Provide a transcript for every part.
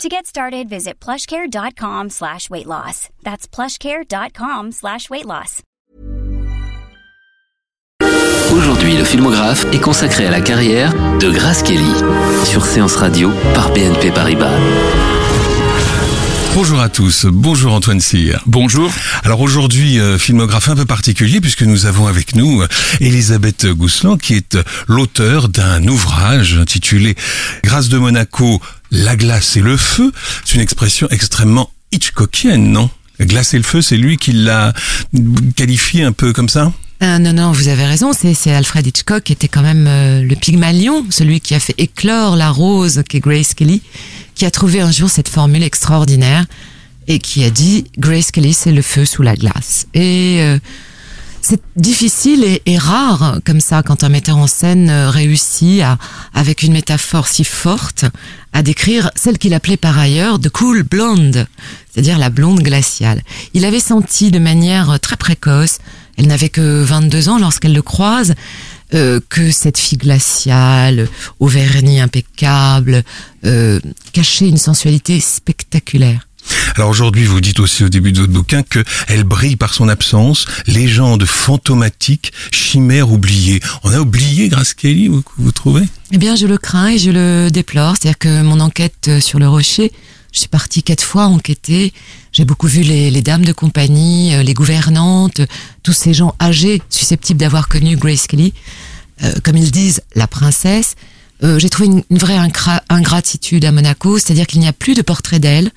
To get started, visit plushcare.com slash weight loss. That's plushcare.com slash weight loss. Aujourd'hui, le filmographe est consacré à la carrière de Grace Kelly sur Séance Radio par BNP Paribas. Bonjour à tous, bonjour Antoine Cyr. Bonjour. Alors aujourd'hui, euh, filmographe un peu particulier puisque nous avons avec nous euh, Elisabeth Gousselan qui est euh, l'auteur d'un ouvrage intitulé Grâce de Monaco, la glace et le feu. C'est une expression extrêmement Hitchcockienne, non? La glace et le feu, c'est lui qui l'a qualifié un peu comme ça? Ah, non, non, vous avez raison, c'est Alfred Hitchcock qui était quand même euh, le Pygmalion, celui qui a fait éclore la rose qu'est Grace Kelly, qui a trouvé un jour cette formule extraordinaire et qui a dit Grace Kelly c'est le feu sous la glace. Et euh, c'est difficile et, et, rare comme ça quand un metteur en scène euh, réussit à, avec une métaphore si forte, à décrire celle qu'il appelait par ailleurs de cool blonde, c'est-à-dire la blonde glaciale. Il avait senti de manière très précoce elle n'avait que 22 ans lorsqu'elle le croise, euh, que cette fille glaciale, au vernis impeccable, euh, cachait une sensualité spectaculaire. Alors aujourd'hui, vous dites aussi au début de votre bouquin que elle brille par son absence, légende fantomatique, chimère oubliée. On a oublié Grace Kelly, vous, vous trouvez? Eh bien, je le crains et je le déplore. C'est-à-dire que mon enquête sur le rocher je suis partie quatre fois enquêter. J'ai beaucoup vu les, les, dames de compagnie, euh, les gouvernantes, tous ces gens âgés susceptibles d'avoir connu Grace Kelly. Euh, comme ils disent, la princesse. Euh, J'ai trouvé une, une vraie ingratitude à Monaco, c'est-à-dire qu'il n'y a plus de portrait d'elle.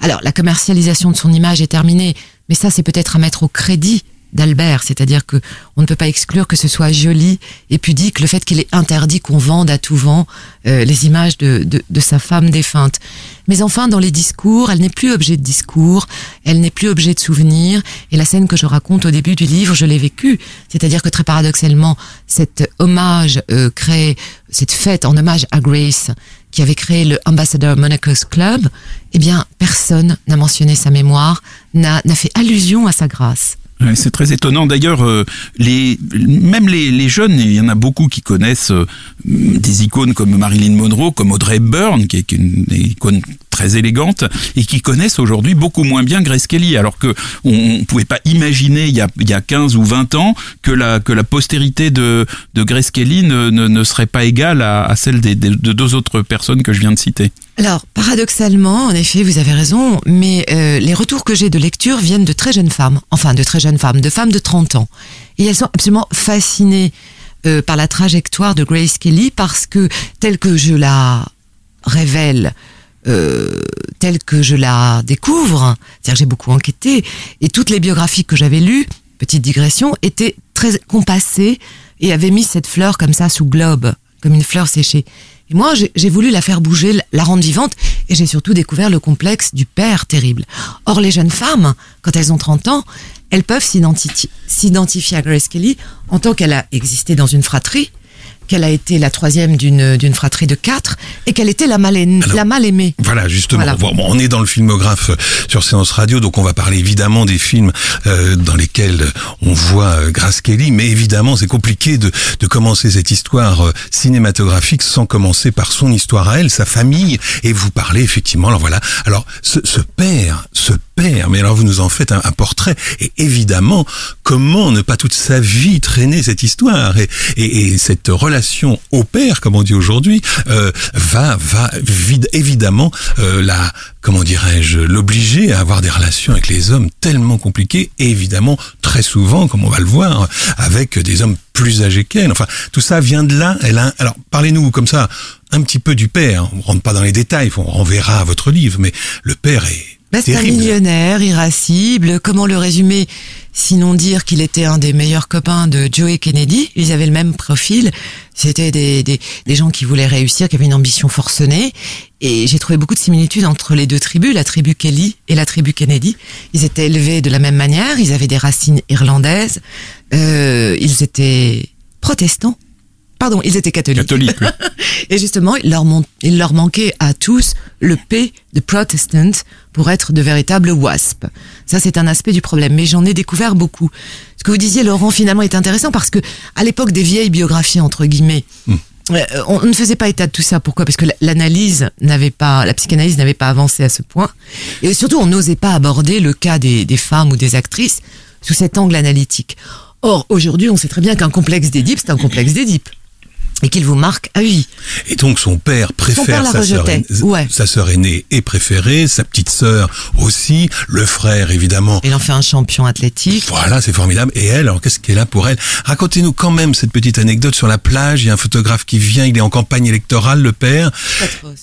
Alors, la commercialisation de son image est terminée, mais ça, c'est peut-être à mettre au crédit d'Albert, c'est-à-dire que on ne peut pas exclure que ce soit joli et pudique le fait qu'il est interdit qu'on vende à tout vent euh, les images de, de, de, sa femme défunte. Mais enfin, dans les discours, elle n'est plus objet de discours, elle n'est plus objet de souvenirs. Et la scène que je raconte au début du livre, je l'ai vécue, c'est-à-dire que très paradoxalement, cet hommage euh, créé, cette fête en hommage à Grace, qui avait créé le Ambassador Monaco's Club, eh bien, personne n'a mentionné sa mémoire, n'a fait allusion à sa grâce. C'est très étonnant. D'ailleurs, euh, les, même les, les, jeunes, il y en a beaucoup qui connaissent euh, des icônes comme Marilyn Monroe, comme Audrey Hepburn, qui est une, icône très élégante, et qui connaissent aujourd'hui beaucoup moins bien Grace Kelly, alors que on, pouvait pas imaginer il y, a, il y a 15 ou 20 ans que la, que la postérité de, de Grace Kelly ne, ne, serait pas égale à, à celle des, de, de deux autres personnes que je viens de citer. Alors, paradoxalement, en effet, vous avez raison, mais euh, les retours que j'ai de lecture viennent de très jeunes femmes, enfin de très jeunes femmes, de femmes de 30 ans. Et elles sont absolument fascinées euh, par la trajectoire de Grace Kelly parce que, telle que je la révèle, euh, telle que je la découvre, c'est-à-dire j'ai beaucoup enquêté, et toutes les biographies que j'avais lues, petite digression, étaient très compassées et avaient mis cette fleur comme ça sous globe, comme une fleur séchée. Et moi, j'ai voulu la faire bouger, la rendre vivante, et j'ai surtout découvert le complexe du père terrible. Or, les jeunes femmes, quand elles ont 30 ans, elles peuvent s'identifier à Grace Kelly en tant qu'elle a existé dans une fratrie, qu'elle a été la troisième d'une d'une fratrie de quatre et qu'elle était la mal, aimée, la mal aimée. Voilà, justement. Voilà. Bon, on est dans le filmographe sur Séance Radio, donc on va parler évidemment des films euh, dans lesquels on voit euh, Grace Kelly, mais évidemment c'est compliqué de, de commencer cette histoire euh, cinématographique sans commencer par son histoire à elle, sa famille, et vous parlez effectivement, alors voilà, alors ce, ce père, ce père, mais alors vous nous en faites un, un, portrait, et évidemment, comment ne pas toute sa vie traîner cette histoire et, et, et cette relation au père, comme on dit aujourd'hui, euh, va va vide, évidemment euh, la comment dirais-je l'obliger à avoir des relations avec les hommes tellement compliquées et évidemment très souvent, comme on va le voir, avec des hommes plus âgés qu'elle. Enfin, tout ça vient de là. Elle a, alors parlez-nous comme ça un petit peu du père. On rentre pas dans les détails, on renverra à votre livre, mais le père est Bah, c'est un millionnaire, irascible. Comment le résumer Sinon dire qu'il était un des meilleurs copains de Joe Kennedy? Ils avaient le même profil. C'était des, des, des gens qui voulaient réussir, qui avaient une ambition forcenée. Et j'ai trouvé beaucoup de similitudes entre les deux tribus, la tribu Kelly et la tribu Kennedy. Ils étaient élevés de la même manière. Ils avaient des racines irlandaises. Euh, ils étaient protestants. Pardon, ils étaient catholiques. Catholique, oui. Et justement, il leur, mon- il leur manquait à tous le P de Protestant pour être de véritables WASP. Ça, c'est un aspect du problème. Mais j'en ai découvert beaucoup. Ce que vous disiez, Laurent, finalement, est intéressant parce que à l'époque des vieilles biographies, entre guillemets, euh, on ne faisait pas état de tout ça. Pourquoi? Parce que l'analyse n'avait pas, la psychanalyse n'avait pas avancé à ce point. Et surtout, on n'osait pas aborder le cas des, des femmes ou des actrices sous cet angle analytique. Or, aujourd'hui, on sait très bien qu'un complexe d'Édipe, c'est un complexe d'Édipe. Et qu'il vous marque à vie. Et donc son père préfère père la sa sœur aînée- Ouais. sa sœur aînée est préférée, sa petite sœur aussi, le frère évidemment. Il en fait un champion athlétique. Voilà, c'est formidable. Et elle, alors qu'est-ce qu'elle a pour elle? Racontez-nous quand même cette petite anecdote sur la plage. Il y a un photographe qui vient, il est en campagne électorale, le père.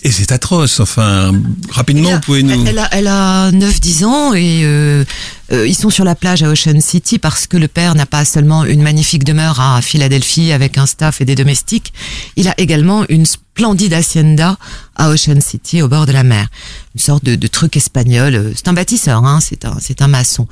Et c'est atroce. Enfin, rapidement, vous pouvez nous... Elle a, elle a 9-10 ans et euh, ils sont sur la plage à Ocean City parce que le père n'a pas seulement une magnifique demeure à Philadelphie avec un staff et des domestiques, il a également une splendide hacienda à Ocean City au bord de la mer. Une sorte de, de truc espagnol. Euh, C'est un bâtisseur, hein, c'est un, c'est un maçon.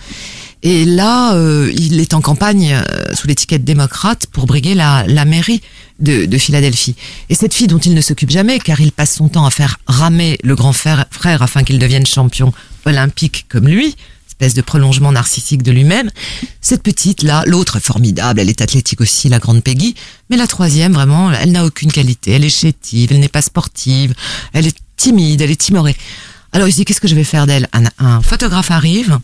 Et là, euh, il est en campagne euh, sous l'étiquette démocrate pour briguer la, la mairie de, de Philadelphie. Et cette fille dont il ne s'occupe jamais, car il passe son temps à faire ramer le grand frère, frère afin qu'il devienne champion olympique comme lui, espèce de prolongement narcissique de lui-même. Cette petite là, l'autre formidable, elle est athlétique aussi, la grande Peggy, mais la troisième vraiment, elle n'a aucune qualité, elle est chétive, elle n'est pas sportive, elle est timide, elle est timorée. Alors il se dit qu'est-ce que je vais faire d'elle? Un, un photographe arrive,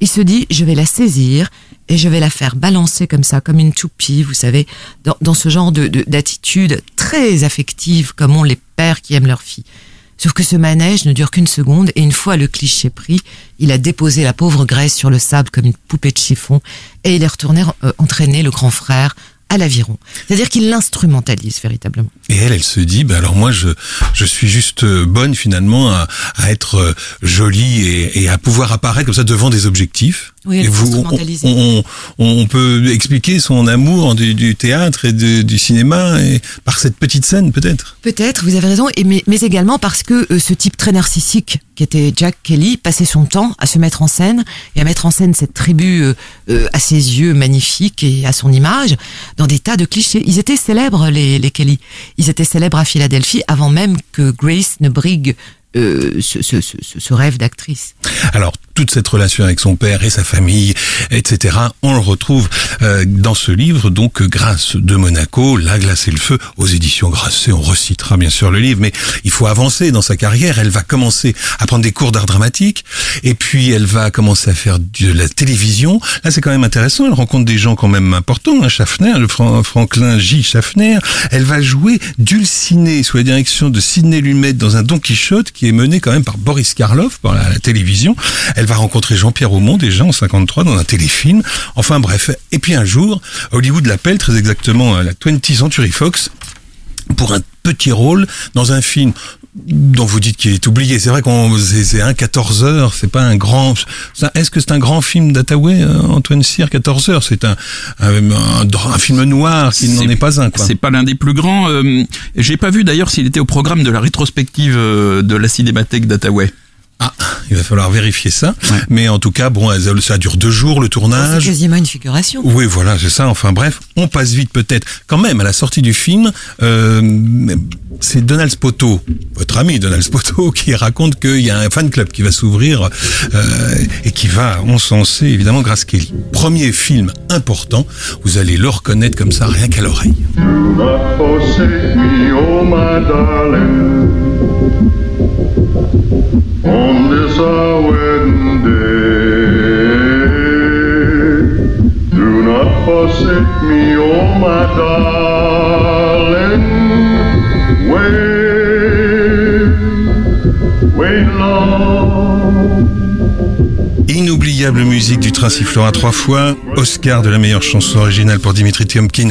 il se dit je vais la saisir et je vais la faire balancer comme ça, comme une toupie, vous savez, dans, dans ce genre de de- d'attitude très affective comme ont les pères qui aiment leur fille. Sauf que ce manège ne dure qu'une seconde et une fois le cliché pris, il a déposé la pauvre Grace sur le sable comme une poupée de chiffon et il est retourné euh, entraîner le grand frère à l'aviron. C'est-à-dire qu'il l'instrumentalise véritablement. Et elle, elle se dit, ben alors moi, je, je suis juste euh, bonne finalement à, à être euh, jolie et, et à pouvoir apparaître comme ça devant des objectifs. Oui, et vous, on, peut expliquer son amour du, du théâtre et de- du cinéma et par cette petite scène peut-être? Peut-être, vous avez raison, et mais, mais également parce que euh, ce type très narcissique qui était Jack Kelly passait son temps à se mettre en scène et à mettre en scène cette tribu euh, euh, à ses yeux magnifiques et à son image dans des tas de clichés. Ils étaient célèbres, les, les Kelly. Ils étaient célèbres à Philadelphie avant même que Grace ne brigue ce, ce, ce, ce rêve d'actrice. Alors toute cette relation avec son père et sa famille, etc. On le retrouve euh, dans ce livre, donc Grâce de Monaco, La glace et le feu, aux éditions Grasset. On recitera bien sûr le livre, mais il faut avancer dans sa carrière. Elle va commencer à prendre des cours d'art dramatique, et puis elle va commencer à faire de la télévision. Là, c'est quand même intéressant. Elle rencontre des gens quand même importants, hein, Schaffner, le Fran- Franklin J. Schaffner. Elle va jouer Dulcinée sous la direction de Sidney Lumet dans un Don Quichotte qui est mené quand même par Boris Karloff par la, télévision. Va rencontrer Jean-Pierre Aumont déjà en 53 dans un téléfilm. Enfin bref. Et puis un jour, Hollywood l'appelle très exactement à la 20th Century Fox pour un petit rôle dans un film dont vous dites qu'il est oublié. C'est vrai qu'on c'est un 14 heures, c'est pas un grand. ça- Est-ce que c'est un grand film d'Attaway, euh, Antoine Cyr, 14 heures? C'est un, un, un, un film noir qui n'en est pas un. C'est pas l'un des plus grands. euh, J'ai pas vu d'ailleurs s'il était au programme de la rétrospective euh, de la Cinémathèque d'Attaway. Ah, il va falloir vérifier ça. Ouais. Mais en tout cas, bon, ça dure deux jours le C'est tournage. quasiment une figuration. Oui, voilà, c'est ça. Enfin bref, on passe vite peut-être. Quand même, à la sortie du film, euh, c'est Donald Spoto, votre ami Donald Spoto, qui raconte qu'il y a un fan club qui va s'ouvrir euh, et qui va encenser évidemment Grace Kelly. Premier film important, vous allez le reconnaître comme ça, rien qu'à l'oreille. On. L'inoubliable musique du train sifflera trois fois. Oscar de la meilleure chanson originale pour Dimitri Tiomkin.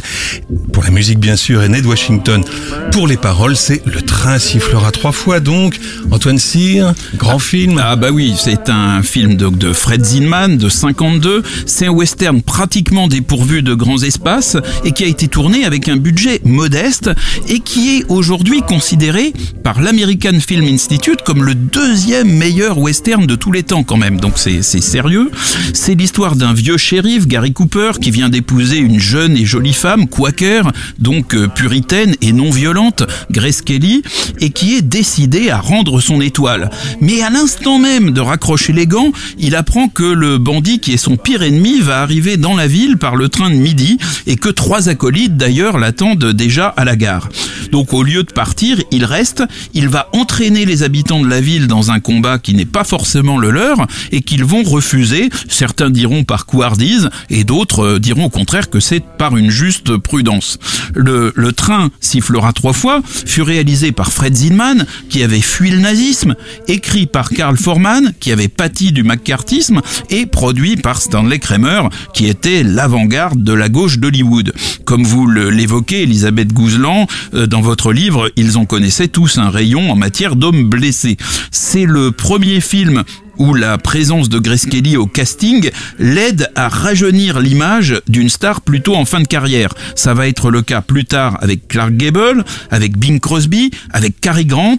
Pour la musique, bien sûr, et Ned Washington. Pour les paroles, c'est Le train sifflera trois fois. Donc, Antoine Cyr, grand film. Ah bah oui, c'est un film de, de Fred Zinman de 52. C'est un western pratiquement dépourvu de grands espaces et qui a été tourné avec un budget modeste et qui est aujourd'hui considéré par l'American Film Institute comme le deuxième meilleur western de tous les temps quand même. Donc c'est sérieux. C'est l'histoire d'un vieux shérif, Gary Cooper, qui vient d'épouser une jeune et jolie femme, quaker, donc euh, puritaine et non violente, Grace Kelly, et qui est décidé à rendre son étoile. Mais à l'instant même de raccrocher les gants, il apprend que le bandit qui est son pire ennemi va arriver dans la ville par le train de midi et que trois acolytes d'ailleurs l'attendent déjà à la gare. Donc au lieu de partir, il reste, il va entraîner les habitants de la ville dans un combat qui n'est pas forcément le leur et qu'ils vont refuser. Certains diront par couardise et d'autres euh, diront au contraire que c'est par une juste prudence. Le, le train sifflera trois fois fut réalisé par Fred Zinman qui avait fui le nazisme, écrit par Karl Forman qui avait pâti du macartisme et produit par Stanley Kramer qui était l'avant-garde de la gauche d'Hollywood. Comme vous l'évoquez, Elisabeth Gouzelan, euh, dans votre livre, ils en connaissaient tous un rayon en matière d'hommes blessés. C'est le premier film où la présence de Grace Kelly au casting l'aide à rajeunir l'image d'une star plutôt en fin de carrière. Ça va être le cas plus tard avec Clark Gable, avec Bing Crosby, avec Cary Grant.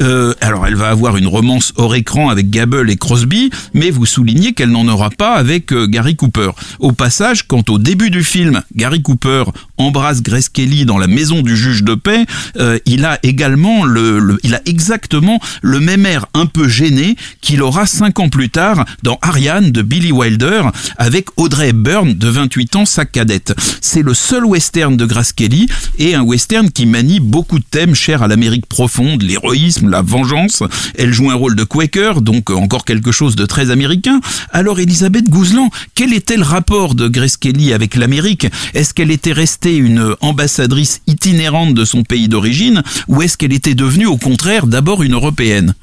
Euh, alors elle va avoir une romance hors écran avec Gable et Crosby, mais vous soulignez qu'elle n'en aura pas avec euh, Gary Cooper. Au passage, quand au début du film, Gary Cooper embrasse Grace Kelly dans la maison du juge de paix, euh, il a également le, le- il a exactement le même air un peu gêné qu'il aura cinq ans plus tard dans Ariane de Billy Wilder avec Audrey Hepburn de 28 ans, sa cadette. C'est le seul western de Grace Kelly et un western qui manie beaucoup de thèmes chers à l'Amérique profonde, l'héroïsme, la vengeance. Elle joue un rôle de Quaker, donc encore quelque chose de très américain. Alors Elisabeth Gouzelan, quel était le rapport de Grace Kelly avec l'Amérique? Est-ce qu'elle était restée une ambassadrice itinérante de son pays d'origine ou est-ce qu'elle était devenue au contraire d'abord une européenne?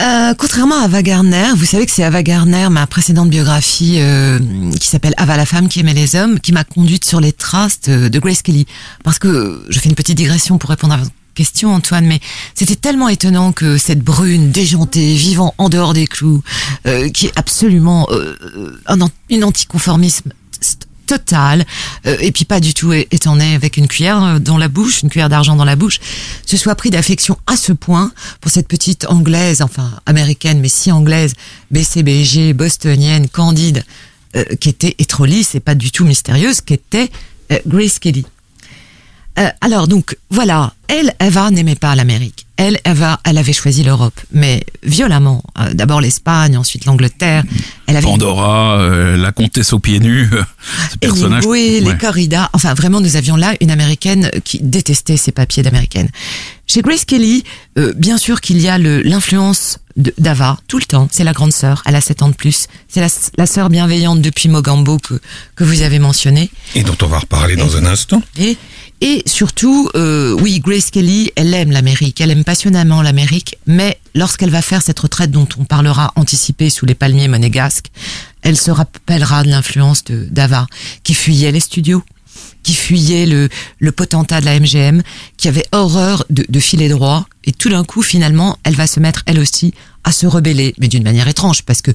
Euh, contrairement à Ava vous savez que c'est Ava Gardner, ma précédente biographie euh, qui s'appelle Ava la femme qui aimait les hommes, qui m'a conduite sur les traces de, Grace Kelly. Parce que je fais une petite digression pour répondre à votre question, Antoine, mais c'était tellement étonnant que cette brune déjantée, vivant en dehors des clous, euh, qui est absolument un, une anticonformisme st- total, euh, et puis pas du tout é- étant né avec une cuillère euh, dans la bouche, une cuillère d'argent dans la bouche, se soit pris d'affection à ce point pour cette petite anglaise, enfin américaine, mais si anglaise, BCBG, bostonienne, candide, euh, qui était et trop lisse et pas du tout mystérieuse, qui était euh, Grace Kelly. Alors donc voilà, elle, Eva n'aimait pas l'Amérique. Elle, Eva, elle avait choisi l'Europe, mais violemment. Euh, D'abord l'Espagne, ensuite l'Angleterre. Elle avait Pandora, euh, la comtesse aux pieds nus, ce personnage. Hemingway, les corridas. Enfin, vraiment, nous avions là une américaine qui détestait ses papiers d'américaine. Chez Grace Kelly, euh, bien sûr qu'il y a l'influence d'Ava tout le temps. C'est la grande sœur. Elle a 7 ans de plus. C'est la, la sœur bienveillante depuis Mogambo que, que vous avez mentionné. Et dont on va reparler dans un instant. Et, et surtout, euh, oui, Grace Kelly, elle aime l'Amérique, elle aime passionnément l'Amérique, mais lorsqu'elle va faire cette retraite dont on parlera anticipée sous les palmiers monégasques, elle se rappellera de l'influence de d'Ava, qui fuyait les studios, qui fuyait le, le potentat de la MGM, qui avait horreur de, de filer droit, et tout d'un coup, finalement, elle va se mettre, elle aussi, à se rebeller, mais d'une manière étrange, parce que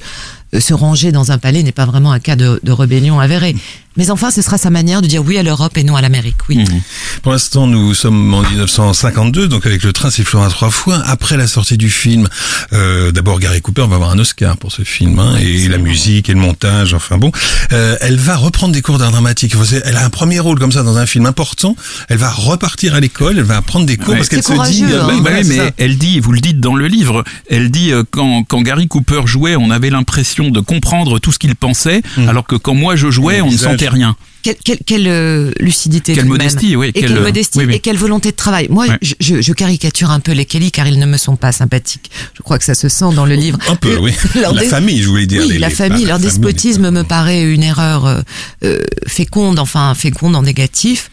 se ranger dans un palais n'est pas vraiment un cas de, de rébellion avéré. Mais enfin, ce sera sa manière de dire oui à l'Europe et non à l'Amérique, oui. Mhm. Pour l'instant, nous sommes en 1952, donc avec le train sifflera trois fois. Après la sortie du film, euh, d'abord Gary Cooper va avoir un Oscar pour ce film, hein, et la musique et le montage, enfin bon. Euh, elle va reprendre des cours d'art dramatique. Elle a un premier rôle comme ça dans un film important. Elle va repartir à l'école, elle va prendre des cours Ouais. parce qu'elle se dit... euh, hein. voilà, c'est mais ça. elle dit, vous le dites dans le livre, elle dit euh, quand, quand Gary Cooper jouait, on avait l'impression de comprendre tout ce qu'il pensait, Hmm. alors que quand moi je jouais, on ne sentait rien. Quelle, quelle, quelle, euh, lucidité Quelle modestie, oui, Et quelle, quelle, euh, modestie oui, oui. et quelle volonté de travail. Moi, Ouais. je, caricature un peu les Kelly car ils ne me sont pas sympathiques. Je crois que ça se sent dans le livre. Un peu, oui. leur La famille, je voulais dire. Oui, les- la les- famille, la leur famille, despotisme me paraît une erreur euh, féconde, enfin féconde en négatif.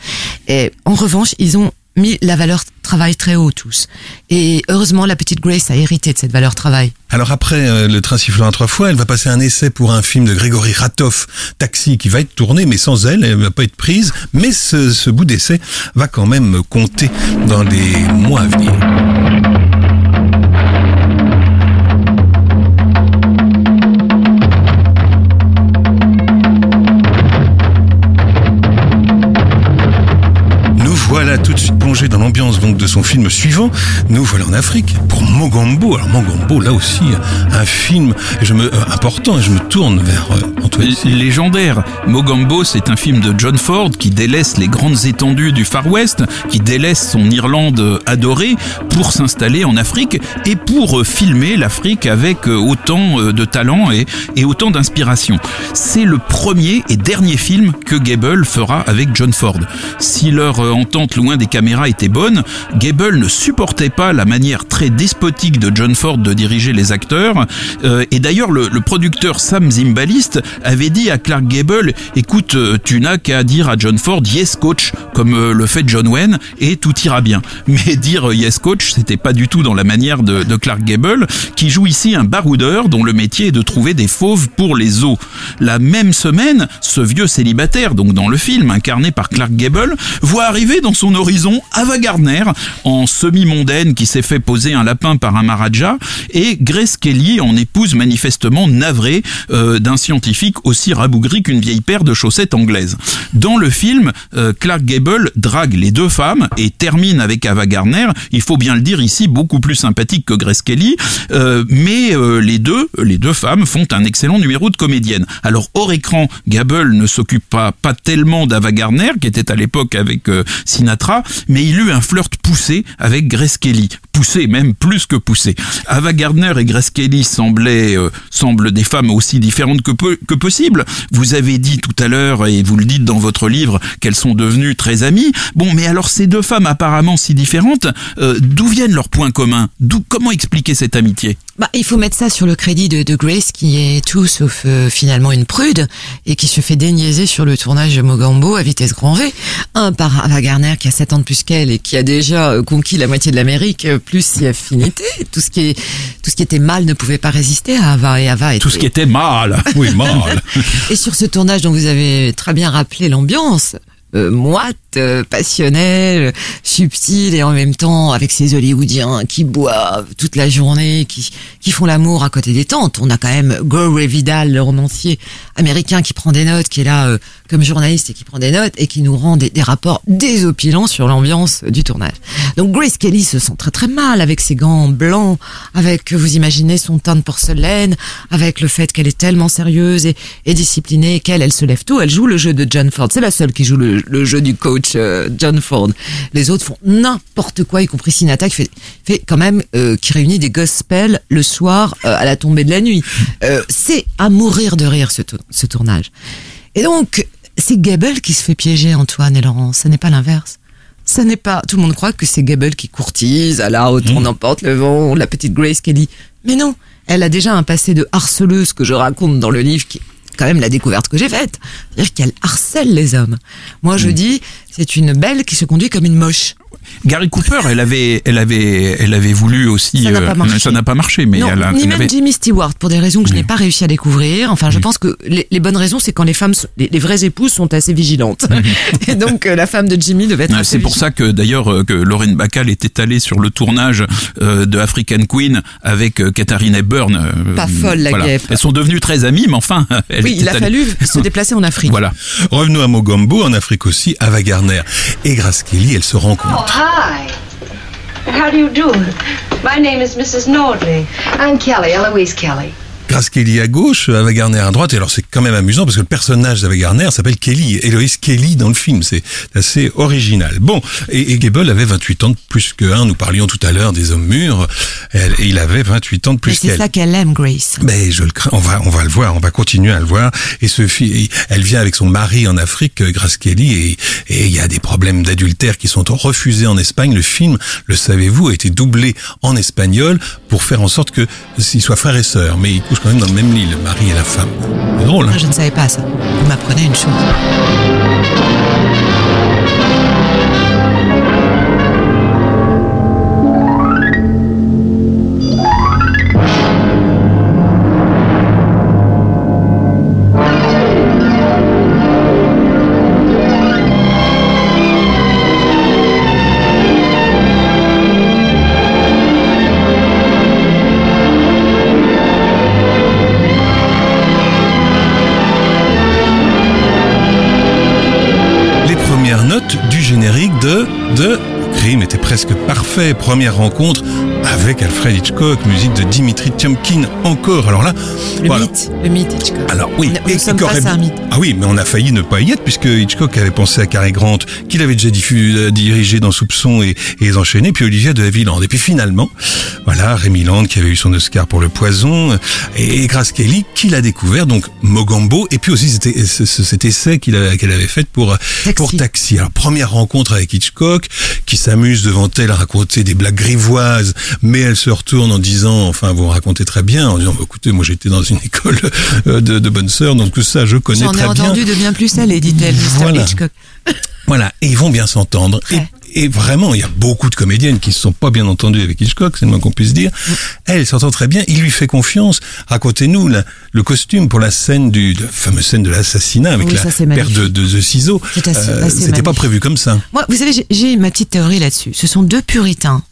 Et en revanche, ils ont mis la valeur travail très haut tous. Et heureusement, la petite Grace a hérité de cette valeur travail. Alors après euh, le train sifflant à trois fois, elle va passer un essai pour un film de Grégory Ratov, Taxi, qui va être tourné, mais sans elle, elle va pas être prise. Mais ce, ce bout d'essai va quand même compter dans les mois à venir. Plongés dans l'ambiance donc de son film suivant. Nous voilà en Afrique pour Mogambo. Alors Mogambo, là aussi, un film je me, euh, important et je me tourne vers euh, Antoine. Légendaire. Mogambo, c'est un film de John Ford qui délaisse les grandes étendues du Far West, qui délaisse son Irlande adorée pour s'installer en Afrique et pour euh, filmer l'Afrique avec euh, autant euh, de talent et, et autant d'inspiration. C'est le premier et dernier film que Gable fera avec John Ford. Si leur entente loin des caméras était bonne, Gable ne supportait pas la manière très despotique de John Ford de diriger les acteurs. Euh, et d'ailleurs, le, producteur Sam Zimbalist avait dit à Clark Gable "Écoute, euh, tu n'as qu'à dire à John Ford yes coach, comme euh, le fait John Wayne, et tout ira bien." Mais dire yes coach, c'était pas du tout dans la manière de, Clark Gable, qui joue ici un baroudeur dont le métier est de trouver des fauves pour les os. La même semaine, ce vieux célibataire, donc dans le film, incarné par Clark Gable, voit arriver dans son horizon Ava Gardner, en semi-mondaine qui s'est fait poser un lapin par un Maharaja, et Grace Kelly en épouse manifestement navrée euh, d'un scientifique aussi rabougri qu'une vieille paire de chaussettes anglaises. Dans le film, euh, Clark Gable drague les deux femmes et termine avec Ava Gardner, il faut bien le dire ici, beaucoup plus sympathique que Grace Kelly, euh, mais euh, les deux, les deux femmes font un excellent numéro de comédienne. Alors hors écran, Gable ne s'occupe pas, pas tellement d'Ava Gardner, qui était à l'époque avec euh, Sinatra, mais il eut un flirt poussé avec Grace Kelly. Poussé, même plus que poussé. Ava Gardner et Grace Kelly semblaient, euh, semblent des femmes aussi différentes que, possible. Vous avez dit tout à l'heure, et vous le dites dans votre livre, qu'elles sont devenues très amies. Bon, mais alors ces deux femmes apparemment si différentes, euh, d'où viennent leurs points communs? Comment expliquer cette amitié? Bah, il faut mettre ça sur le crédit de, Grace, qui est tout sauf euh, finalement une prude, et qui se fait déniaiser sur le tournage de Mogambo à vitesse grand V. Un par Ava Gardner, qui a 7 ans de plus qu'elle, et qui a déjà euh, conquis la moitié de l'Amérique, euh, plus si affinité. Tout ce qui est, tout ce qui était mal ne pouvait pas résister à Ava, et Ava Tout était- ce qui était mal. Oui, mal. Et sur ce tournage dont vous avez très bien rappelé l'ambiance, euh, moite, euh, passionnelle, subtile et en même temps avec ces Hollywoodiens qui boivent toute la journée, qui, qui font l'amour à côté des tentes. On a quand même Gore Vidal, le romancier américain qui prend des notes, qui est là euh, comme journaliste et qui prend des notes et qui nous rend des, des rapports désopilants sur l'ambiance du tournage. Donc Grace Kelly se sent très très mal avec ses gants blancs, avec, vous imaginez, son teint de porcelaine, avec le fait qu'elle est tellement sérieuse et, et disciplinée qu'elle, elle se lève tôt, elle joue le jeu de John Ford. C'est la seule qui joue le, le jeu du coach euh, John Ford. Les autres font n'importe quoi, y compris Sinatra qui fait, fait quand même, euh, qui réunit des gospels le soir euh, à la tombée de la nuit. C'est à mourir de rire ce, ce tournage. Et donc, c'est Gable qui se fait piéger, Antoine et Laurent. Ce n'est pas l'inverse. Ce n'est pas. Tout le monde croit que c'est Gable qui courtise, à la haute, on emporte le vent, la petite Grace Kelly. Mais non, elle a déjà un passé de harceleuse que je raconte dans le livre qui est quand même la découverte que j'ai faite. C'est-à-dire qu'elle harcèle les hommes. Moi, je dis, c'est une belle qui se conduit comme une moche. Gary Cooper, elle avait, elle avait, elle avait voulu aussi. Ça n'a pas euh, marché. ça n'a pas marché, mais non, elle, a- ni elle même avait. Jimmy Stewart, pour des raisons que je n'ai pas réussi à découvrir. Enfin, je pense que les, les bonnes raisons, c'est quand les femmes, les, les vraies épouses sont assez vigilantes. Et donc, euh, la femme de Jimmy devait être C'est pour ça que d'ailleurs euh, que Lorraine Bacall était allée sur le tournage euh, de African Queen avec Katharine Hepburn. euh, Pas folle, la guêpe. Elles sont devenues très amies, mais enfin, elle Oui, il a allée- fallu se déplacer en Afrique. Voilà. Revenons à Mogambo, en Afrique aussi, Ava Gardner et Grace Kelly, elles se rencontrent. Hi. How do you do? My name is Mrs. Nordley. I'm Kelly, Eloise Kelly. Grace Kelly à gauche, Ava Gardner à droite. Et alors c'est quand même amusant parce que le personnage d'Ava Gardner s'appelle Kelly, Eloise Kelly dans le film. C'est assez original. Bon, et, et Gable avait 28 ans de plus que un. Nous parlions tout à l'heure des hommes mûrs. Elle- et il avait 28 ans de plus c'est qu'elle. ça qu'elle aime, Grace. Mais je le crains. On va, on va le voir. On va continuer à le voir. Et ce elle vient avec son mari en Afrique, Grace Kelly, et et il y a des problèmes d'adultère qui sont refusés en Espagne. Le film, le savez-vous, a été doublé en espagnol pour faire en sorte que s'ils soient frères et sœurs, mais ils couchent quand même dans le même lit, le mari et la femme. C'est drôle. Hein Ah, je ne savais pas ça. Vous m'apprenez une chose. Première rencontre avec Alfred Hitchcock, musique de Dimitri Tiomkin encore. Alors là, le mythe, le mythe Hitchcock. Alors oui, nous, face à un mythe. Ah oui, mais on a failli ne pas y être puisque Hitchcock avait pensé à Cary Grant, qu'il avait déjà diffusé, dirigé dans Soupçon et, et les enchaînés, puis Olivia de Havilland. Et puis finalement, voilà, Rémi Land qui avait eu son Oscar pour Le Poison et, Grace Kelly qui l'a découvert, donc Mogambo, et puis aussi c'était cet essai qu'elle avait fait pour Taxi. pour Taxi. Alors première rencontre avec Hitchcock, qui s'amuse devant elle à raconter des blagues grivoises, mais elle se retourne en disant, enfin vous racontez très bien, en disant, bah, écoutez, moi j'étais dans une école de, de bonnes sœurs, donc tout ça je connais très bien. J'en ai entendu de bien plus salé, dit-elle, Mr. Voilà. Hitchcock. Voilà, et ils vont bien s'entendre. Et, vraiment, il y a beaucoup de comédiennes qui se sont pas bien entendues avec Hitchcock, c'est le moins qu'on puisse dire. Elle s'entend très bien, il lui fait confiance. Racontez-nous le costume pour la scène du, la fameuse scène de l'assassinat avec Oui, la ça, paire de, de, de ciseaux. Euh, C'était pas prévu comme ça. Moi, vous savez, j'ai ma petite théorie là-dessus. Ce sont deux puritains.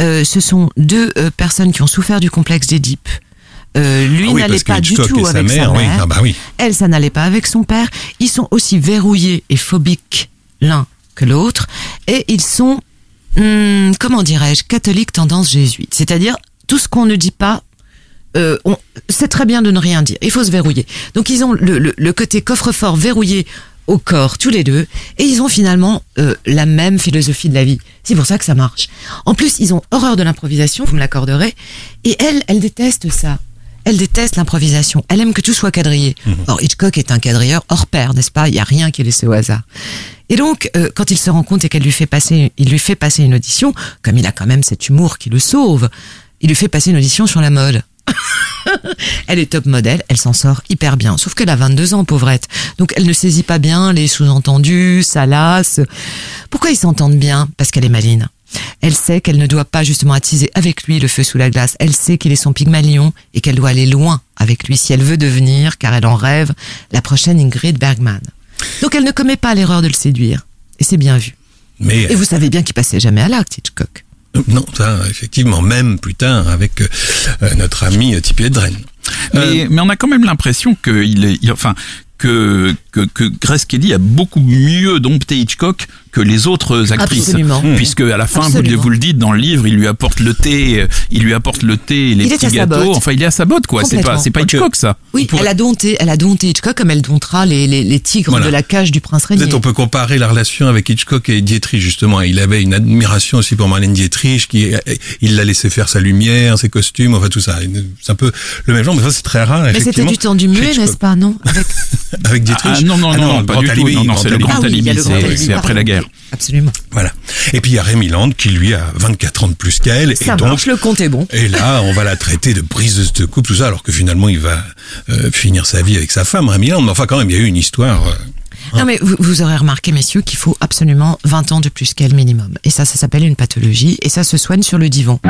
Euh, ce sont deux euh, personnes qui ont souffert du complexe d'Édipe. Euh, lui Ah oui, n'allait pas du tout sa avec mère, sa oui. mère. Ah bah oui. Elle, ça n'allait pas avec son père. Ils sont aussi verrouillés et phobiques l'un que l'autre. Et ils sont, hum, comment dirais-je, catholiques tendance jésuite. C'est-à-dire, tout ce qu'on ne dit pas, euh, on- c'est très bien de ne rien dire. Il faut se verrouiller. Donc ils ont le, le- le côté coffre-fort verrouillé au corps, tous les deux, et ils ont finalement euh, la même philosophie de la vie. C'est pour ça que ça marche. En plus, ils ont horreur de l'improvisation, vous me l'accorderez, et elle, elle déteste ça. Elle déteste l'improvisation. Elle aime que tout soit quadrillé. Or, Hitchcock est un quadrilleur hors pair, n'est-ce pas? Il n'y a rien qui est laissé au hasard. Et donc, euh, quand il se rend compte et qu'elle lui fait passer, il lui fait passer une audition, comme il a quand même cet humour qui le sauve, il lui fait passer une audition sur la mode. elle est top modèle, elle s'en sort hyper bien. Sauf qu'elle a 22 ans, pauvrette. Donc elle ne saisit pas bien les sous-entendus, ça lasse. Pourquoi ils s'entendent bien? Parce qu'elle est maline. Elle sait qu'elle ne doit pas justement attiser avec lui le feu sous la glace. Elle sait qu'il est son pygmalion et qu'elle doit aller loin avec lui si elle veut devenir, car elle en rêve, la prochaine Ingrid Bergman. Donc elle ne commet pas l'erreur de le séduire. Et c'est bien vu. Mais Et vous savez bien qu'il passait jamais à l'acte, Hitchcock. Euh, non, ça, effectivement, même plus tard avec euh, euh, notre ami euh, Tippi Hedren. Mais, mais on a quand même l'impression que il est, il- enfin, que, que, que Grace Kelly a beaucoup mieux dompté Hitchcock que les autres actrices. Absolument. Puisque à la fin, vous, le- Absolument. vous le dites dans le livre, il lui apporte le thé, euh, il lui apporte le thé et les Il petits gâteaux. Enfin, il est à sa botte, quoi. C'est pas, c'est pas. Hitchcock, ça. Oui, elle a dompté, elle a dompté Hitchcock comme elle domptera les, les, les tigres Voilà. de la cage du prince régnier. Peut-être on peut comparer la relation avec Hitchcock et Dietrich justement. Il avait une admiration aussi pour Marlène Dietrich, qui il l'a laissé faire sa lumière, ses costumes, enfin tout ça. C'est un peu le même genre, mais ça c'est très rare. Mais c'était du temps du muet, n'est-ce pas, non? Avec... Avec Dietrich. Ah, non, non, Ah non, non, le pas Grand du tout. Non, non, c'est le Alibi. Grand Ah alibi, c'est- après la guerre. Absolument. Voilà. Et puis il y a Rémi Land qui lui a 24 ans de plus qu'elle. Et donc, marche, le compte est bon. Et là, on va la traiter de briseuse de couple, tout ça, alors que finalement, il va euh, finir sa vie avec sa femme, Rémi Land. Mais enfin, quand même, il y a eu une histoire. euh, Non mais vous, vous aurez remarqué, messieurs, qu'il faut absolument 20 ans de plus qu'elle minimum. Et ça, ça s'appelle une pathologie, et ça se soigne sur le divan.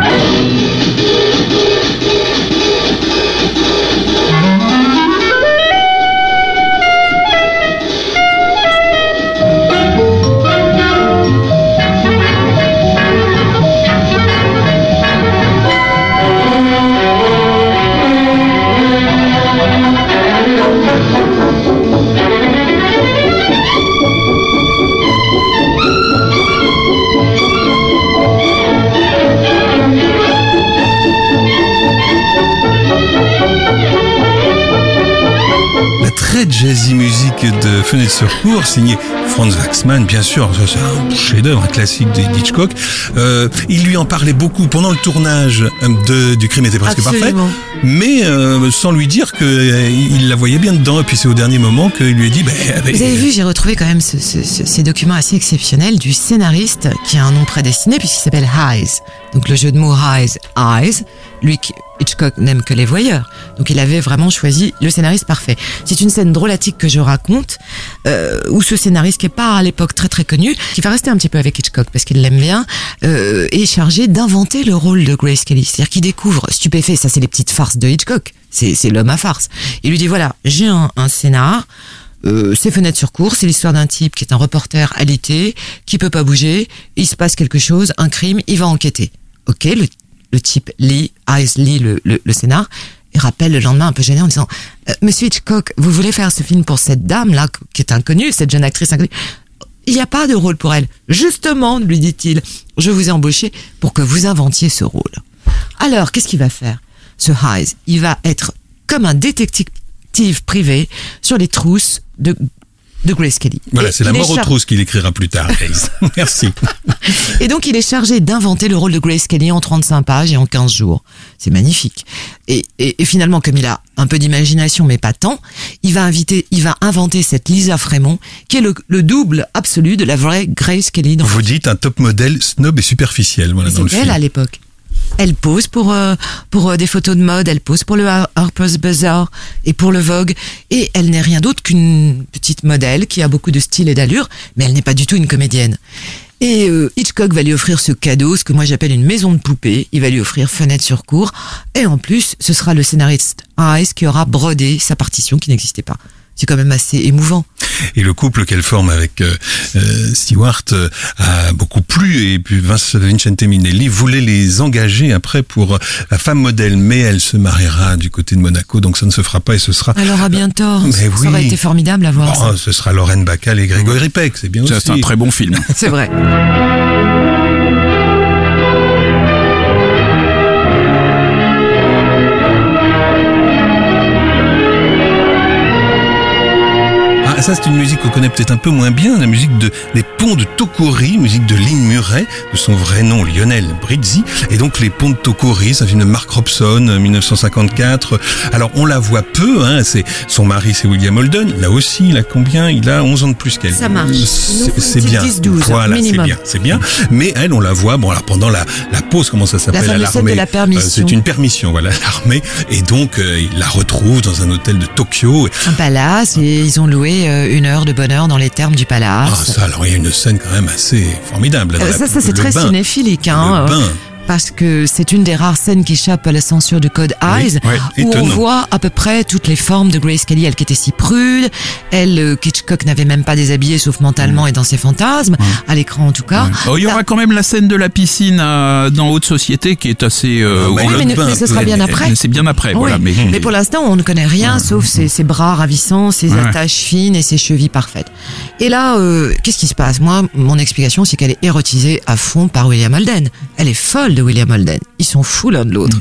Très jazzy musique de Fenêtre sur cour, signée Franz Waxman, bien sûr, c'est un chef-d'œuvre, un classique d'Hitchcock. Euh, il lui en parlait beaucoup pendant le tournage de, du crime était presque Absolument. parfait, mais euh, sans lui dire que euh, il la voyait bien dedans. Et puis c'est au dernier moment qu'il lui a dit, ben, Vous avez vu, j'ai retrouvé quand même ce- ce- ce- ces documents assez exceptionnels du scénariste qui a un nom prédestiné puisqu'il s'appelle Hayes. Donc le jeu de mots Hayes, Eyes, lui qui Hitchcock n'aime que les voyeurs. Donc il avait vraiment choisi le scénariste parfait. C'est une scène drôlatique que je raconte euh, où ce scénariste qui est pas à l'époque très très connu, qui va rester un petit peu avec Hitchcock parce qu'il l'aime bien, euh, est chargé d'inventer le rôle de Grace Kelly. C'est-à-dire qu'il découvre, stupéfait, ça c'est les petites farces de Hitchcock. C'est l'homme à farce. Il lui dit voilà, j'ai un, un scénar. Euh, c'est fenêtre sur cours, c'est l'histoire d'un type qui est un reporter alité, qui peut pas bouger, il se passe quelque chose, un crime, il va enquêter. Ok, le, le type lit, Eyes lit le, le, le scénar, et rappelle le lendemain un peu gêné en disant Euh, Monsieur Hitchcock, vous voulez faire ce film pour cette dame là qui est inconnue, cette jeune actrice inconnue Il n'y a pas de rôle pour elle. Justement, lui dit-il, je vous ai embauché pour que vous inventiez ce rôle. Alors, qu'est-ce qu'il va faire Ce Hayes, il va être comme un détective privé sur les trousses de de Grace Kelly. Voilà, c'est la mort aux trousses qu'il écrira plus tard, Hayes. Merci. Et donc, il est chargé d'inventer le rôle de Grace Kelly en 35 pages et en 15 jours. C'est magnifique. Et, et, et finalement, comme il a un peu d'imagination, mais pas tant, il va inviter, il va inventer cette Lisa Frémont, qui est le, le double absolu de la vraie Grace Kelly dans Vous dites un top modèle snob et superficiel, voilà, dans le elle film. à l'époque. Elle pose pour euh, pour euh, des photos de mode, elle pose pour le Har- Harper's Bazaar et pour le Vogue et elle n'est rien d'autre qu'une petite modèle qui a beaucoup de style et d'allure, mais elle n'est pas du tout une comédienne. Et euh, Hitchcock va lui offrir ce cadeau, ce que moi j'appelle une maison de poupée. Il va lui offrir fenêtre sur cour et en plus, ce sera le scénariste Hayes qui aura brodé sa partition qui n'existait pas. C'est quand même assez émouvant. Et le couple qu'elle forme avec euh, euh, Stewart euh, a beaucoup plu et puis Vince Vincente Minelli voulait les engager après pour la femme modèle, mais elle se mariera du côté de Monaco, donc ça ne se fera pas et ce sera. Elle aura bien tort. Mais ça oui. aurait été formidable à voir. ça. Oh, ce sera Lorraine Bacall et Grégory Peck, c'est bien Ça, aussi. C'est un très bon film. C'est vrai. Ça c'est une musique qu'on connaît peut-être un peu moins bien, la musique de Les Ponts de Tokori, musique de Lynn Murray, de son vrai nom Lionel Brizzi. Et donc Les Ponts de Tokori, c'est un film de Mark Robson, euh, 1954. Alors on la voit peu, hein, c'est son mari c'est William Holden, là aussi, il a combien? Il a 11 ans de plus qu'elle. Ça marche. Nous C'est bien. petite 10-12, voilà, c'est bien, c'est bien. Mais elle, on la voit, bon alors pendant la, la pause, comment ça s'appelle l'armée? de la permission. Euh, C'est une permission, voilà, l'armée. Et donc euh, il la retrouve dans un hôtel de Tokyo. un palace et ils ont loué euh, une heure de bonheur dans les termes du Ah, palace. ça, alors il y a une scène quand même assez formidable. dans Euh, la- ça, ça c'est très bain. cinéphilique, hein, Le euh, bain. Parce que c'est une des rares scènes qui échappe à la censure du code Eyes, ouais, où on voit à peu près toutes les formes de Grace Kelly, elle qui était si prude, elle, euh, Hitchcock n'avait même pas déshabillé sauf mentalement et dans ses fantasmes, à l'écran en tout cas. Oh, il y aura quand même la scène de la piscine euh, dans Haute Société qui est assez. euh, Ah, mais mais, mais ce sera bien après. C'est bien après, voilà. Mais, pour l'instant, on ne connaît rien sauf ses, ses bras ravissants, ses Ouais. attaches fines et ses chevilles parfaites. Et là, euh, qu'est-ce qui se passe? Moi, mon explication, c'est qu'elle est érotisée à fond par William Holden. Elle est folle de William Holden. Ils sont fous l'un de l'autre.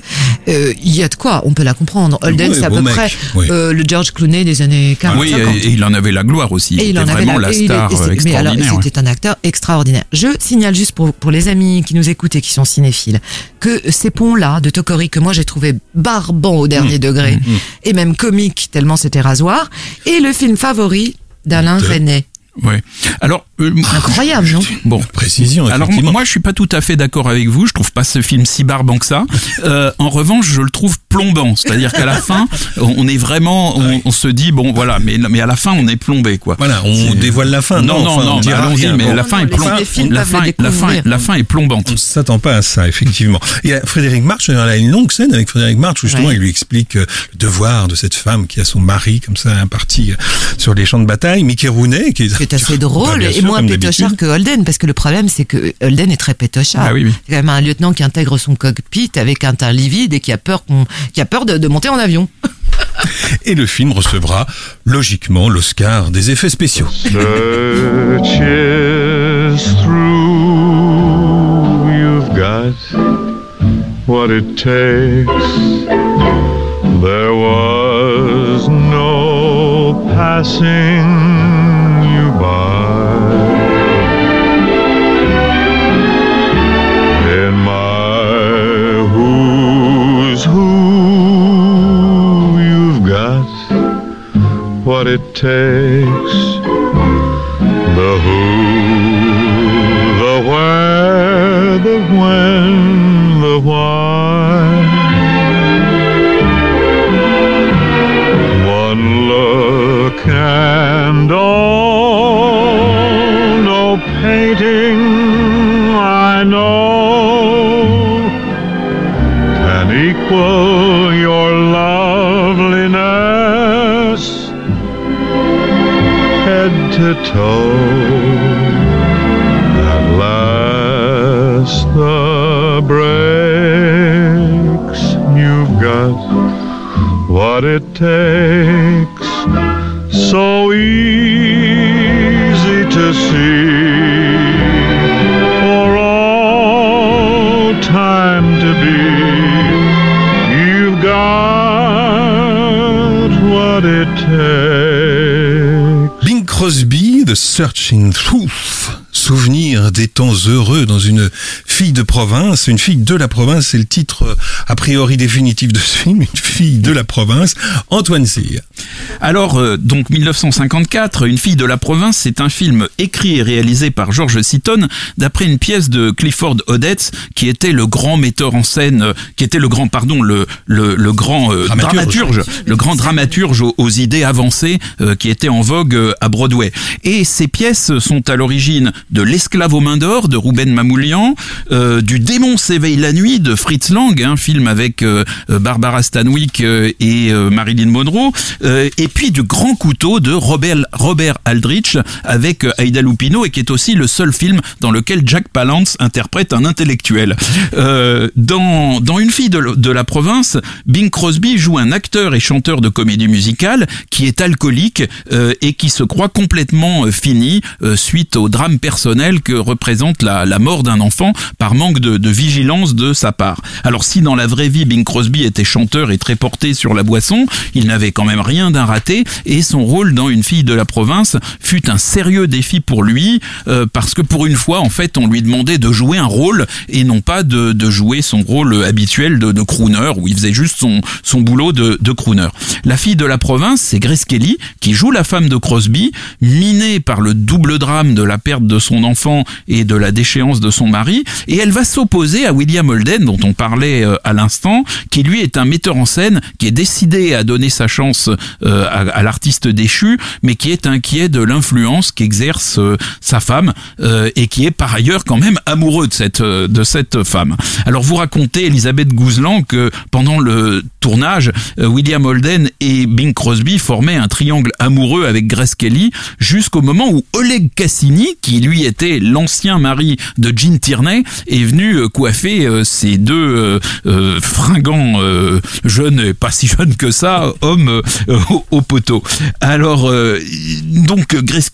Euh, Il y a de quoi, on peut la comprendre. Holden, Oui, c'est à peu mec, près oui. euh, le George Clooney des années 40. oui, et, et il en avait la gloire aussi. Et il était en avait vraiment la, est- star et euh, mais alors, extraordinaire. ouais. c'était un acteur extraordinaire. Je signale juste pour, pour les amis qui nous écoutent et qui sont cinéphiles que ces ponts-là de Tokori que moi j'ai trouvé barbant au Mmh. dernier degré et même comique tellement c'était rasoir et le film favori d'Alain Resnais. Ouais. Alors, euh, Incroyable, non bon. Précision, Alors moi je suis pas tout à fait d'accord avec vous, je trouve pas ce film si barbant que ça. Euh, en revanche, je le trouve plombant, c'est-à-dire qu'à la fin, on est vraiment, on, on se dit bon voilà, mais mais à la fin on est plombé quoi. Voilà, on dévoile la fin. Non non enfin, non, on dira allons-y, rien. mais Bon, la fin non, est plombante. La fin, le la fin, découvrir. la fin est plombante. On ne s'attend pas à ça, effectivement. Il y a Frédéric March, elle a une longue scène avec Frédéric March, où justement, Ouais. il lui explique euh, le devoir de cette femme qui a son mari, comme ça, imparti euh, sur les champs de bataille. Mickey Rooney, qui est, C'est assez Bah, drôle et moins pétochard que Holden parce que le problème c'est que Holden est très pétochard. Ah oui, oui. C'est quand même un lieutenant qui intègre son cockpit avec un teint livide et qui a peur qu'on, qui a peur de, de monter en avion. Et le film recevra, logiquement, l'Oscar des effets spéciaux. Searches through, you've got what it takes. There was no passing what to toe. At last the breaks you've got what it takes. So easy to see, The Searching Truth. Souvenir des temps heureux dans une fille de province, une fille de la province, c'est le titre euh, a priori définitif de ce film, une fille de la province, Antoine Cyr. Alors, euh, donc 1954, Une fille de la province, c'est un film écrit et réalisé par George Seaton d'après une pièce de Clifford Odets, qui était le grand metteur en scène, euh, qui était le grand, pardon, le, le, le grand euh, Dramaturge. dramaturge, le grand dramaturge aux, aux idées avancées qui était en vogue à Broadway. Et ces pièces sont à l'origine de L'esclave aux mains d'or de Ruben Mamoulian, euh, du Démon s'éveille la nuit de Fritz Lang, un film avec euh, euh, Barbara Stanwyck euh, et euh, Marilyn Monroe, euh, et puis du Grand couteau de Robert, Robert Aldrich avec Aida Lupino et qui est aussi le seul film dans lequel Jack Palance interprète un intellectuel. Dans, dans Une fille de, de la province, Bing Crosby joue un acteur et chanteur de comédie musicale qui est alcoolique et qui se croit complètement fini suite au drame personnel que représente la, mort d'un enfant par manque de, de vigilance de sa part. Alors si dans la vraie vie Bing Crosby était chanteur et très porté sur la boisson, il n'avait quand même rien d'un raté et son rôle dans Une fille de la province fut un sérieux défi pour lui euh, parce que pour une fois en fait on lui demandait de jouer un rôle et non pas de, de jouer son rôle habituel de, de crooner où il faisait juste son, son boulot de, de crooner. La fille de la province, c'est Grace Kelly qui joue la femme de Crosby, minée par le double drame de la perte de son enfant et de la déchéance de son mari, et elle va s'opposer à William Holden dont on parlait euh, à l'instant, qui lui est un metteur en scène qui est décidé à donner sa chance euh, à, à l'artiste déchu, mais qui est inquiet de l'influence qu'exerce euh, sa femme et qui est par ailleurs quand même amoureux de cette de cette femme. Alors vous racontez Elisabeth Gouzelan que pendant le tournage, William Holden et Bing Crosby formaient un triangle amoureux avec Grace Kelly jusqu'au moment où Oleg Cassini, qui lui était l'ancien mari de Jean Tierney, est venu euh, coiffer euh, ces deux euh, fringants jeunes, pas si jeunes que ça, hommes au, au poteau. Alors, donc Grace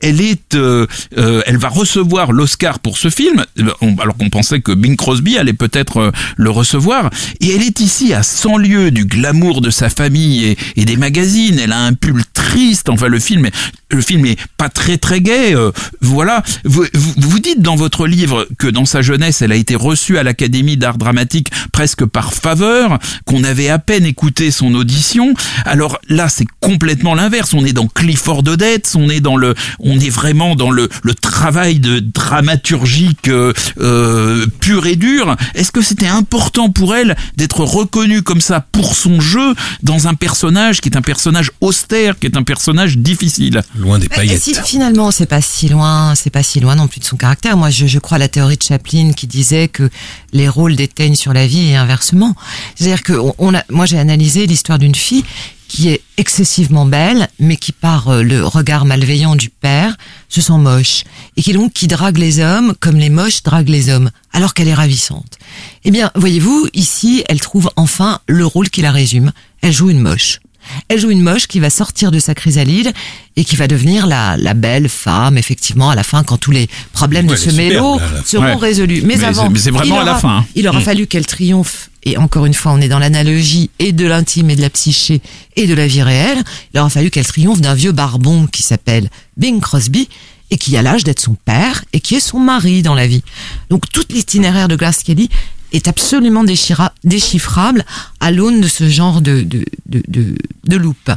elle est, euh, euh, elle va recevoir l'Oscar pour ce film, on- alors qu'on pensait que Bing Crosby allait peut-être euh, le recevoir. Et elle est ici à 100 lieues du glamour de sa famille et, des magazines. Elle a un pull triste. Enfin, le film, le film est pas très très gai. euh, voilà. Vous, vous, vous dites dans votre livre que dans sa jeunesse, elle a été reçue à l'Académie d'art dramatique presque par faveur, qu'on avait à peine écouté son audition. Alors là, c'est complètement l'inverse. On est dans Clifford Odets, on est dans le, est vraiment dans le, le travail de dramaturgique euh, euh, pur et dur. Est-ce que c'était important pour elle d'être reconnue comme ça pour son jeu dans un personnage qui est un personnage austère, qui est un personnage difficile? Loin des Et paillettes. si, finalement, c'est pas si loin, c'est pas si loin non plus de son caractère. Moi, je, je crois à la théorie de Chaplin qui disait que les rôles déteignent sur la vie et inversement. C'est-à-dire que on, on a, moi, j'ai analysé l'histoire d'une fille qui est excessivement belle, mais qui par euh, le regard malveillant du père se sent moche et qui donc qui drague les hommes comme les moches draguent les hommes, alors qu'elle est ravissante. Eh bien, voyez-vous, ici, elle trouve enfin le rôle qui la résume. Elle joue une moche. Elle joue une moche qui va sortir de sa chrysalide et qui va devenir la, la belle femme, effectivement, à la fin, quand tous les problèmes Ouais, de ce mélo seront Ouais. résolus. Mais, Mais avant, c'est- mais c'est vraiment il à la aura- fin, hein. Il aura Mm. fallu qu'elle triomphe. Et encore une fois, on est dans l'analogie et de l'intime et de la psyché et de la vie réelle. Il aura fallu qu'elle triomphe d'un vieux barbon qui s'appelle Bing Crosby et qui a l'âge d'être son père et qui est son mari dans la vie. Donc tout l'itinéraire de Grace Kelly est absolument déchira- déchiffrable à l'aune de ce genre de, de, de, de, de loupe.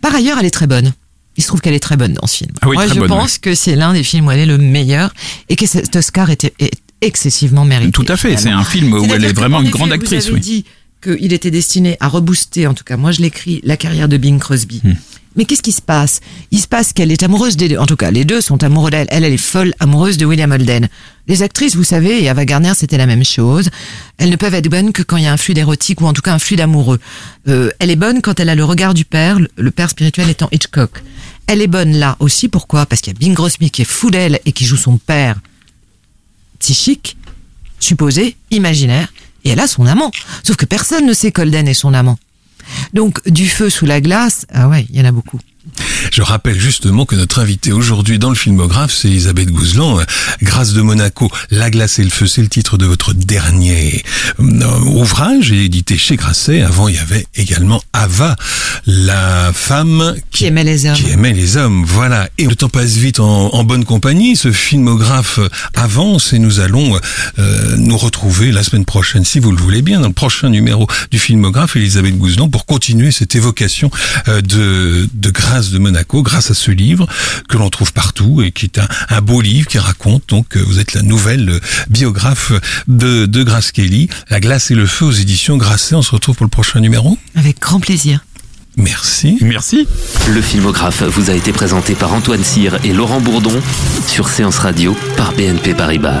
Par ailleurs, elle est très bonne. Il se trouve qu'elle est très bonne dans ce film. Ah oui, Moi, je bonne, pense que c'est l'un des films où elle est le meilleur et que cet Oscar était, est excessivement mérité. Tout à fait. C'est un film où elle est vraiment en une grande vous actrice. avez Oui. dit qu'il était destiné à rebooster, en tout cas, moi je l'écris, la carrière de Bing Crosby. Hmm. Mais qu'est-ce qui se passe? Il se passe qu'elle est amoureuse des deux. En tout cas, les deux sont amoureux d'elle. Elle, elle est folle amoureuse de William Holden. Les actrices, vous savez, et Ava Gardner, c'était la même chose. Elles ne peuvent être bonnes que quand il y a un flux d'érotique ou en tout cas un flux d'amoureux. Euh, elle est bonne quand elle a le regard du père, le- père spirituel étant Hitchcock. Elle est bonne là aussi, pourquoi? Parce qu'il y a Bing Crosby qui est fou d'elle et qui joue son père psychique, supposé, imaginaire, et elle a son amant. Sauf que personne ne sait qu'Holden est son amant. Donc, du feu sous la glace, ah ouais, il y en a beaucoup. Je rappelle justement que notre invité aujourd'hui dans le filmographe, c'est Elisabeth Gouzelan. Grâce de Monaco, La glace et le feu, c'est le titre de votre dernier euh, ouvrage édité chez Grasset. Avant, il y avait également Ava, la femme qui, aimait les hommes. Qui aimait les hommes, voilà. Et le temps passe vite en, bonne compagnie. Ce filmographe avance et nous allons euh, nous retrouver la semaine prochaine, si vous le voulez bien, dans le prochain numéro du filmographe, Elisabeth Gouzelan, pour continuer cette évocation euh, de, de Grâce de Monaco, grâce à ce livre que l'on trouve partout et qui est un, beau livre qui raconte, donc vous êtes la nouvelle biographe de, de Grace Kelly, La glace et le feu aux éditions Grasset. On se retrouve pour le prochain numéro. Avec grand plaisir. Merci. Merci. Le filmographe vous a été présenté par Antoine Cyr et Laurent Bourdon sur Séance Radio par BNP Paribas.